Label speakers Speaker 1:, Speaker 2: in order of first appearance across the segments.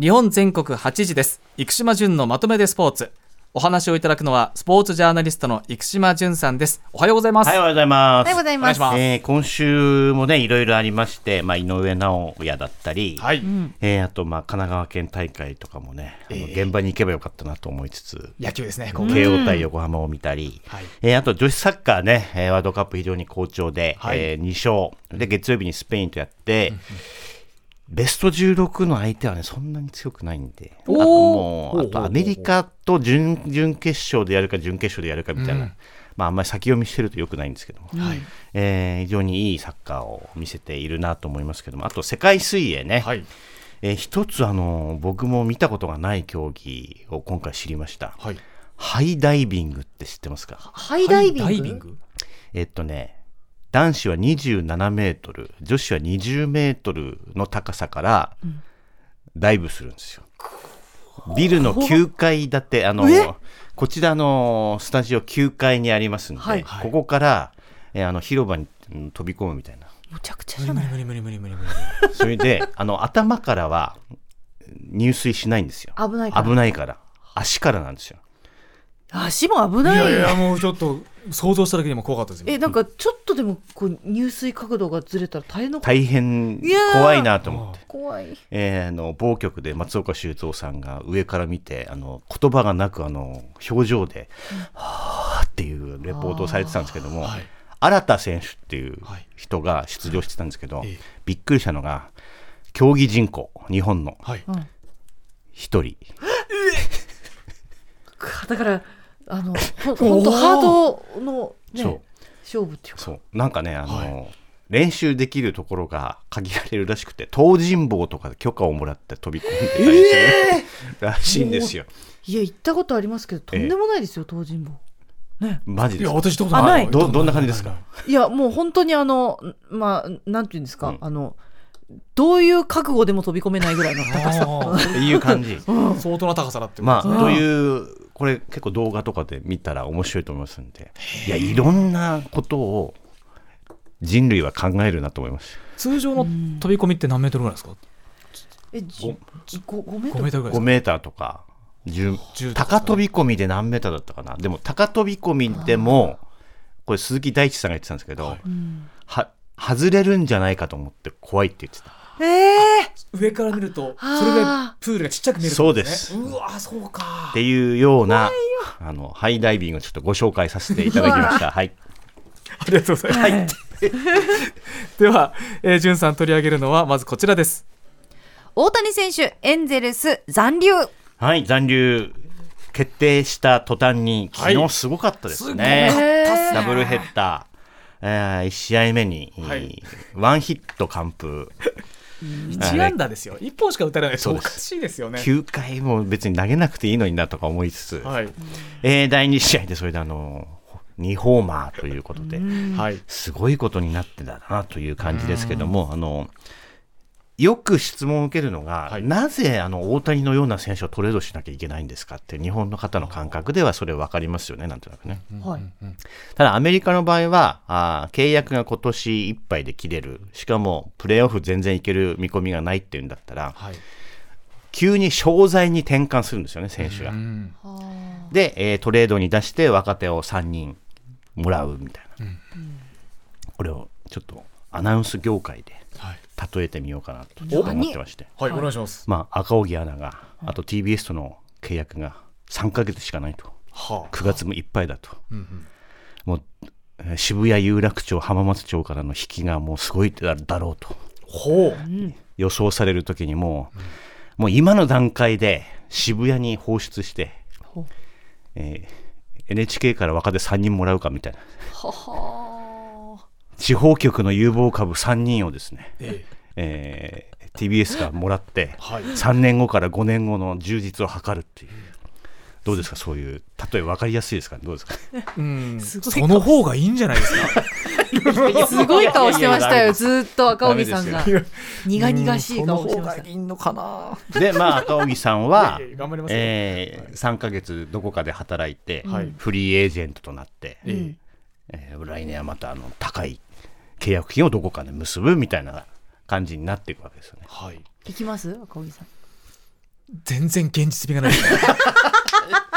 Speaker 1: 日本全国8時です。生島淳のまとめでスポーツ。お話をいただくのはスポーツジャーナリストの生島淳さんです。おはようございます、
Speaker 2: はい、おはようございます。
Speaker 3: おはようございます。
Speaker 2: えー今週もね、いろいろありまして、まあ、井上尚弥だったり、
Speaker 1: はい、
Speaker 2: えーあと、まあ、神奈川県大会とかもね、
Speaker 1: えー。
Speaker 2: 現場に行けばよかったなと思いつつ、
Speaker 1: 野球ですね
Speaker 2: 慶応対横浜を見たり、
Speaker 1: はい。
Speaker 2: えーあと女子サッカーね、えーワールドカップ非常に好調で、
Speaker 1: はい。
Speaker 2: えー2勝、で月曜日にスペインとやって、ベスト16の相手はね、そんなに強くないんで、あともう、あとアメリカと準々決勝でやるか、準決勝でやるかみたいな、
Speaker 1: うん。
Speaker 2: まあ、あんまり先読みしてるとよくないんですけども、
Speaker 1: はい。
Speaker 2: えー非常にいいサッカーを見せているなと思いますけども、あと世界水泳ね、
Speaker 1: はい。
Speaker 2: えー一つあの、僕も見たことがない競技を今回知りました。
Speaker 1: はい。
Speaker 2: ハイダイビングって知ってますか？
Speaker 3: ハイ。ダイビング？
Speaker 2: えっとね、男子は27メートル、女子は20メートルの高さからダイブするんですよ。ビルの9階建て、あの
Speaker 3: え、
Speaker 2: こちらのスタジオ9階にありますんで、
Speaker 3: はい
Speaker 2: ここから、えーあの広場にうん飛び込むみたいな。
Speaker 3: むちゃくちゃ
Speaker 1: 無
Speaker 3: じゃない？
Speaker 1: 理無理無理無理無理無理無理
Speaker 2: それで、あの、頭からは入水しないんですよ。
Speaker 3: 危ないから。
Speaker 2: 危ないから。足からなんですよ。
Speaker 3: 足も危
Speaker 1: い
Speaker 3: ない。
Speaker 1: やいやもうちょっと想像しただけでも怖かったです
Speaker 3: え、なんかちょっとでもこう入水角度がずれたら大変。
Speaker 2: 大変怖いなと思って。
Speaker 3: 怖い。
Speaker 2: えーあの某局で松岡修造さんが上から見てあの言葉がなくあの表情で「はあ」っていうレポートをされてたんですけども、
Speaker 1: はい
Speaker 2: 新田選手っていう
Speaker 1: はい
Speaker 2: 人が出場してたんですけど、
Speaker 1: ええ
Speaker 2: びっくりしたのが競技人口日本の
Speaker 1: はい
Speaker 3: うん。
Speaker 2: 1 人
Speaker 3: だからあの ほ本当ハートのね勝負っていうか。
Speaker 2: そう。なんかねあの、
Speaker 1: は
Speaker 2: 練習できるところが限られるらしくて東尋坊とかで許可をもらって飛び込んでたりする、らしいんですよ。
Speaker 3: い。や行ったことありますけどとんでもないですよ東尋坊。ね。
Speaker 1: いや
Speaker 2: マジです
Speaker 1: 私どうぞ
Speaker 3: あない。
Speaker 2: どどんな感じですか？
Speaker 3: いやもう本当にあのまあなんていうんですか、
Speaker 2: うん。
Speaker 3: あのどういう覚悟でも飛び込めないぐらいの高さ。
Speaker 2: っていう感じ。
Speaker 1: 相当な高さだって
Speaker 2: まあ、
Speaker 1: と
Speaker 2: いう、これ結構動画とかで見たら面白いと思いますんで、いや、いろんなことを人類は考えるなと思います。
Speaker 1: 通常の飛び込みって何メートルぐらいですか？
Speaker 3: えじごごメート
Speaker 1: 5
Speaker 3: ル
Speaker 2: ？5
Speaker 1: メートルぐらいですか？
Speaker 2: メーターとか、10
Speaker 1: 10とか。
Speaker 2: 高飛び込みで何メーターだったかな？でも、高飛び込みでも、これ鈴木大地さんが言ってたんですけど、
Speaker 1: は
Speaker 2: 外れるんじゃないかと思って怖いって言ってた。
Speaker 3: ええ
Speaker 1: 上から見るとそれぐらいプールがちっちゃく見えるね。
Speaker 2: そう
Speaker 1: うわそうか。
Speaker 2: っていうような、あの、ハイダイビングをちょっとご紹介させていただきました。はい。
Speaker 1: ありがとうございます、では、えー、じゅんさん取り上げるのはまずこちらです。
Speaker 3: 大谷選手エンゼルス残留。
Speaker 2: はい、残留決定した途端に、昨
Speaker 1: はい。
Speaker 2: 日すごかったです
Speaker 1: すご
Speaker 2: ね。
Speaker 1: かったっすね。
Speaker 2: ダブルヘッダー、え1試合目に、
Speaker 1: はい。
Speaker 2: ワンヒット完封、
Speaker 1: 1安打ですよ。1本しか打たれない。とおかしいですよね。
Speaker 2: 9回も別に投げなくていいのになとか思いつつ、
Speaker 1: はい、
Speaker 2: えー第2試合でそれであの2ホーマーということで、
Speaker 1: はい、
Speaker 2: すごいことになってたなという感じですけども、あのよく質問を受けるのが、
Speaker 1: はい。
Speaker 2: なぜあの大谷のような選手をトレードしなきゃいけないんですかって、日本の方の感覚ではそれ分かりますよね、なんとなくね。
Speaker 3: はい。
Speaker 2: ただ、アメリカの場合は、あー契約が今年いっぱいで切れる、しかもプレーオフ全然いける見込みがないっていうんだったら、
Speaker 1: はい。
Speaker 2: 急に商材に転換するんですよね、選手が。
Speaker 1: う。ん
Speaker 2: で、えートレードに出して若手を3人もらうみたいな。これをちょっとアナウンス業界で
Speaker 1: はい、
Speaker 2: 例えてみようかなと思ってまして。
Speaker 1: はい、お願いします。
Speaker 2: まあ、赤荻アナが、あと TBS との契約が3ヶ月しかないと。
Speaker 1: はあ。
Speaker 2: 9月もいっぱいだと。
Speaker 1: うんうん。
Speaker 2: もう、えー渋谷有楽町、浜松町からの引きがもうすごいだだろうと。
Speaker 1: ほう。
Speaker 2: 予想される時にもう、もう今の段階で渋谷に放出して、
Speaker 3: ほう。
Speaker 2: えー NHK から若手3人もらうかみたいな。
Speaker 3: はは
Speaker 2: 地方局の有望株3人をですね、
Speaker 1: え
Speaker 2: えー TBS がもらって、
Speaker 1: はい。
Speaker 2: 3年後から5年後の充実を図るっていう。どうですか？そういう例え分かりやすいですか？どうですか？
Speaker 1: えうん。その方がいいんじゃないですか？
Speaker 3: すごい顔してましたよ。ずーっと赤荻さんが。苦々しい顔してました
Speaker 1: 方がいいのかな。
Speaker 2: でまあ赤荻さんは えー3ヶ月どこかで働いて、
Speaker 1: はい。
Speaker 2: フリーエージェントとなって、
Speaker 1: え
Speaker 2: えー来年はまたあの高い契約金をどこかで結ぶみたいな感じになっていくわけですよね。
Speaker 1: はい。
Speaker 3: 行きます？赤荻さん。
Speaker 1: 全然現実味がない。ですね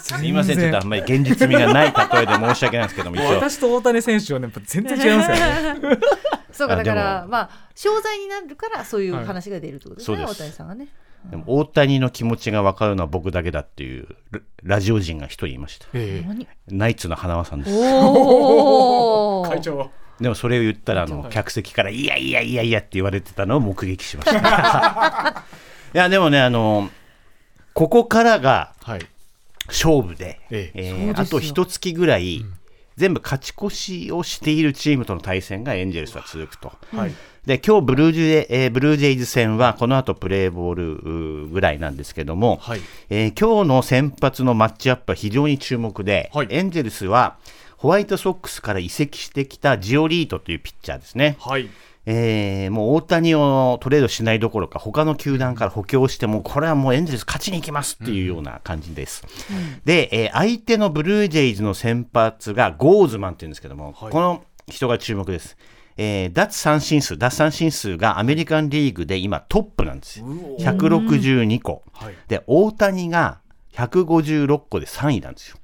Speaker 2: すいませんちょっとあんまり現実味がない例えで申し訳ないんですけども
Speaker 1: 私と大谷選手はねやっぱ全然違いますよね。
Speaker 3: そうか
Speaker 2: あ
Speaker 3: だからまあ商材になるからそういう話が出るってことですね、
Speaker 2: はい。
Speaker 3: 大谷さんがね。
Speaker 2: でも大谷の気持ちが分かるのは僕だけだっていうララジオ人が一人いました。
Speaker 1: え
Speaker 2: ナイツの花輪さんです。
Speaker 3: おお
Speaker 1: 会長
Speaker 2: でもそれを言ったらあの
Speaker 1: はい
Speaker 2: 客席から「いやいやいやいや」って言われてたのを目撃しました。いやでもねあのここからが
Speaker 1: はい。
Speaker 2: 勝負で、
Speaker 1: ええ。
Speaker 2: あと一月ぐらい、全部勝ち越しをしているチームとの対戦がエンジェルスは続くと。
Speaker 1: はい。
Speaker 2: で今日ブルージェイ、えーブルージェイズ戦はこの後プレーボールぐらいなんですけども、
Speaker 1: はい。
Speaker 2: えー今日の先発のマッチアップは非常に注目で、
Speaker 1: はい。
Speaker 2: エンジェルスはホワイトソックスから移籍してきたジオリートというピッチャーですね。
Speaker 1: はい
Speaker 2: えーもう大谷をトレードしないどころか他の球団から補強してもこれはもうエンゼルス勝ちに行きますっていうような感じです。で、えー相手のブルージェイズの先発がゴーズマンっていうんですけども、
Speaker 1: はい
Speaker 2: この人が注目です。えー奪三振数、奪三振数がアメリカンリーグで今トップなんですよ。
Speaker 1: うお
Speaker 2: 162個。
Speaker 1: はい
Speaker 2: で、大谷が156個で3位なんですよ。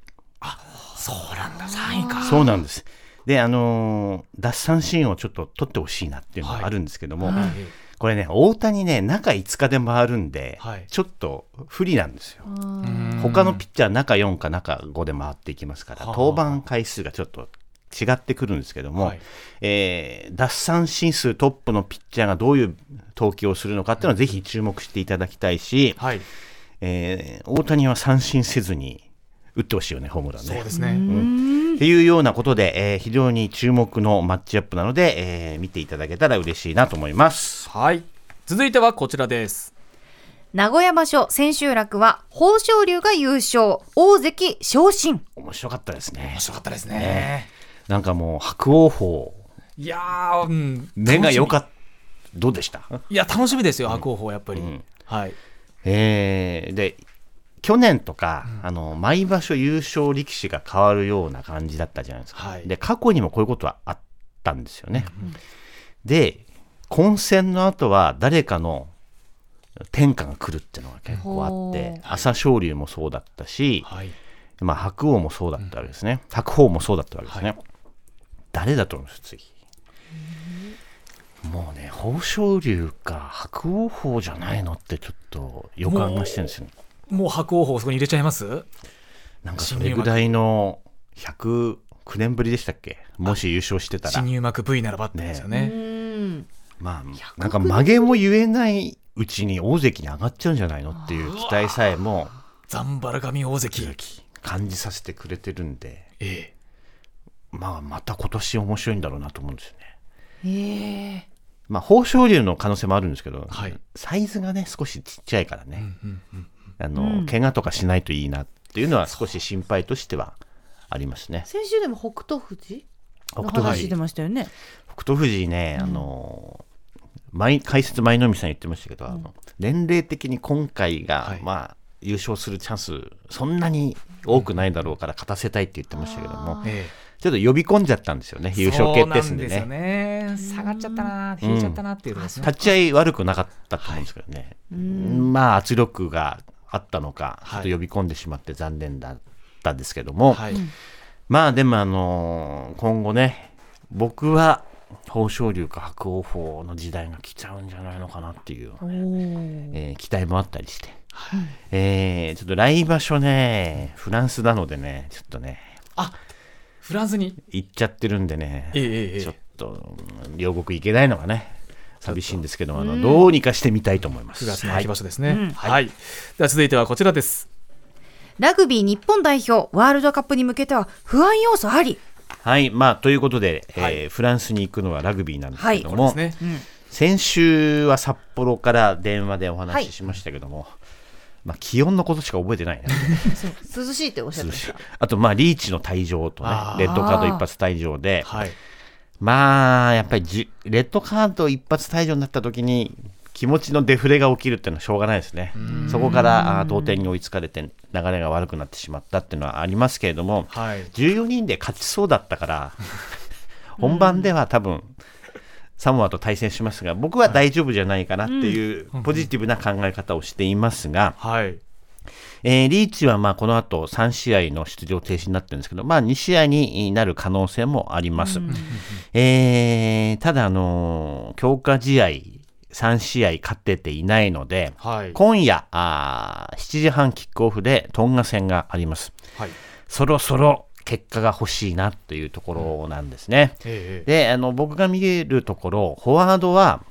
Speaker 1: そうなんだ。3位か。
Speaker 2: そうなんです。で、あのー奪三振をちょっと取ってほしいなっていうのがあるんですけども、
Speaker 1: はい。
Speaker 2: これね、大谷ね、中5日で回るんで、
Speaker 1: はい。
Speaker 2: ちょっと不利なんですよ。
Speaker 1: うん。
Speaker 2: 他のピッチャー、中4か中5で回っていきますから、
Speaker 1: はあ。
Speaker 2: 登板回数がちょっと違ってくるんですけども、
Speaker 1: はい。
Speaker 2: えー奪三振数トップのピッチャーがどういう投球をするのかっていうのはぜひ注目していただきたいし、
Speaker 1: はい。
Speaker 2: えー大谷は三振せずに打ってほしいよね、ホームランね。
Speaker 1: そうですね。
Speaker 2: っていうようなことで、えー非常に注目のマッチアップなので、えー見ていただけたら嬉しいなと思います。
Speaker 1: はい。続いてはこちらです。
Speaker 3: 名古屋場所千秋楽は豊昇龍が優勝。大関昇進。
Speaker 2: 面白かったですね。
Speaker 1: 面。白かったですね。
Speaker 2: なんかもう白鵬。鵬
Speaker 1: いやーうん。
Speaker 2: 目が良か
Speaker 1: っ
Speaker 2: った。どうでした？
Speaker 1: いや楽しみですよ白鵬鵬やっぱり。
Speaker 2: うん。
Speaker 1: はい。
Speaker 2: えーで去年とか、あの毎場所優勝力士が変わるような感じだったじゃないですか、
Speaker 1: はい。
Speaker 2: で過去にもこういうことはあったんですよね、で混戦の後は誰かの天下が来るっていうのが結構あって
Speaker 3: ほ
Speaker 2: 朝青龍もそうだったし、
Speaker 1: はい。
Speaker 2: まあ、白鵬もそうだったわけですね、白鵬もそうだったわけですね、誰だと思います次？もうね豊昇龍か白鵬鵬じゃないのってちょっと予感がしてるんですよ
Speaker 1: もう白鵬鵬そこに入れちゃいます？
Speaker 2: なんかそれぐらいの109年ぶりでしたっけ？もし優勝してたら。
Speaker 1: 新入幕 V ならばってですよ
Speaker 3: う
Speaker 1: ね。
Speaker 3: ん。
Speaker 2: まあなんか曲げも言えないうちに大関に上がっちゃうんじゃないのっていう期待さえも
Speaker 1: ザンバラ神大関。
Speaker 2: 感じさせてくれてるんで。
Speaker 1: ええ。
Speaker 2: まあまた今年面白いんだろうなと思うんですよね。
Speaker 3: ええ。
Speaker 2: まあ豊昇龍の可能性もあるんですけど、
Speaker 1: はい。
Speaker 2: サイズがね少しちっちゃいからね、
Speaker 1: うんうん
Speaker 2: あの、
Speaker 3: うん。
Speaker 2: 怪我とかしないといいなっていうのは少し心配としてはありますね。
Speaker 3: 先週でも北勝富士の
Speaker 2: 北勝富士。
Speaker 3: 話出ましたよね。
Speaker 2: 北勝富士ね、あの前解説舞の海さん言ってましたけど、あの年齢的に今回が、
Speaker 1: はい。
Speaker 2: まあ優勝するチャンスそんなに多くないだろうから勝たせたいって言ってましたけども、
Speaker 3: あ
Speaker 1: え。
Speaker 2: ちょっと呼び込んじゃったんですよね
Speaker 1: え
Speaker 2: 優勝決定戦で
Speaker 1: そうなん
Speaker 2: ね
Speaker 1: ですよね。下がっちゃったな引いちゃったなっていうのですね。
Speaker 2: 立ち合い悪くなかったと思うんですけどね、まあ圧力があったのか、
Speaker 1: はい。
Speaker 2: ちょっと呼び込んでしまって残念だったんですけども、
Speaker 1: はい。
Speaker 2: まあでもあのー今後ね僕は豊昇龍か白鵬鵬の時代が来ちゃうんじゃないのかなっていう、えー期待もあったりして、えーちょっと来場所ねフランスなのでねちょっとね。
Speaker 1: あフランスに？
Speaker 2: 行っちゃってるんでね、
Speaker 1: ええええ
Speaker 2: ちょっとうん両国行けないのがね寂しいんですけどあのどうにかしてみたいと思います。
Speaker 1: 9月の
Speaker 2: はい。
Speaker 1: 秋場所ですね。
Speaker 3: うん。
Speaker 1: はい。では続いてはこちらです。
Speaker 3: ラグビー日本代表ワールドカップに向けては不安要素あり。
Speaker 2: はい、まあということで、えー
Speaker 1: はい。
Speaker 2: フランスに行くのはラグビーなんですけど
Speaker 1: こ
Speaker 2: も、
Speaker 1: れですね。
Speaker 2: 先週は札幌から電話でお話ししましたけども、まあ、気温のことしか覚えてないね
Speaker 3: そう涼しいっておっしゃってました。
Speaker 2: あとまあリーチの退場とねレッドカード一発退場で
Speaker 1: はい
Speaker 2: まあやっぱりじレッドカード一発退場になった時に気持ちのデフレが起きるっていうのはしょうがないですね。そこから同点に追いつかれて流れが悪くなってしまったっていうのはありますけれども
Speaker 1: はい。
Speaker 2: 14人で勝ちそうだったから 本番では多分サモアと対戦しますが僕は大丈夫じゃないかなっていうポジティブな考え方をしていますが、
Speaker 1: はい。
Speaker 2: えーリーチはまあこの後3試合の出場停止になってるんですけど、まあ、2試合になる可能性もあります。えーただ、あのー強化試合3試合勝ってていないので、
Speaker 1: はい。
Speaker 2: 今夜あー7時半キックオフでトンガ戦があります。
Speaker 1: はい。
Speaker 2: そろそろ結果が欲しいなというところなんですね。
Speaker 1: ええ
Speaker 2: であの僕が見えるところフォワードは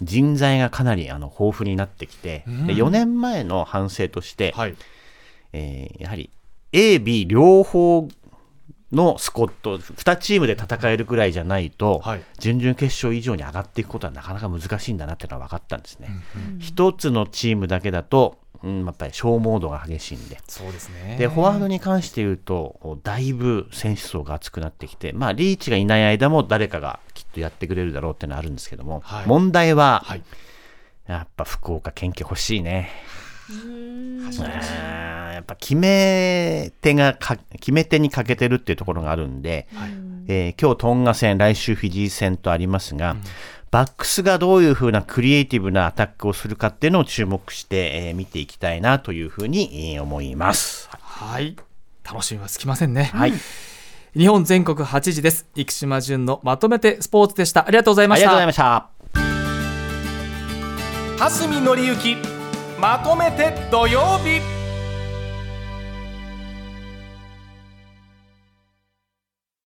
Speaker 2: 人材がかなりあの豊富になってきて、で4年前の反省として、
Speaker 1: はい。
Speaker 2: えーやはり A、B 両方のスコット2チームで戦えるくらいじゃないと、
Speaker 1: はい
Speaker 2: 準々決勝以上に上がっていくことはなかなか難しいんだなっていうのは分かったんですね。一つのチームだけだと、うん、やっぱり消耗度が激しいんで。
Speaker 1: そうですね。
Speaker 2: でフォワードに関して言うと、だいぶ選手層が厚くなってきて、まあ、リーチがいない間も誰かがとやってくれるだろうっていうのはあるんですけども、
Speaker 1: はい
Speaker 2: 問題は、
Speaker 1: はい。
Speaker 2: やっぱ福岡県警欲しいね。やっぱ決め手がか決め手に欠けてるっていうところがあるんで、えー今日トンガ戦来週フィジー戦とありますが、バックスがどういうふうなクリエイティブなアタックをするかっていうのを注目して、えー見ていきたいなというふうに、えー思います。
Speaker 1: はい。楽しみはつきませんね。
Speaker 2: はい、
Speaker 1: 日本全国8時です。生島淳のまとめてスポーツでした。ありがとうございました
Speaker 2: ありがとうござい。ました。
Speaker 4: 蓮見紀之まとめて土曜日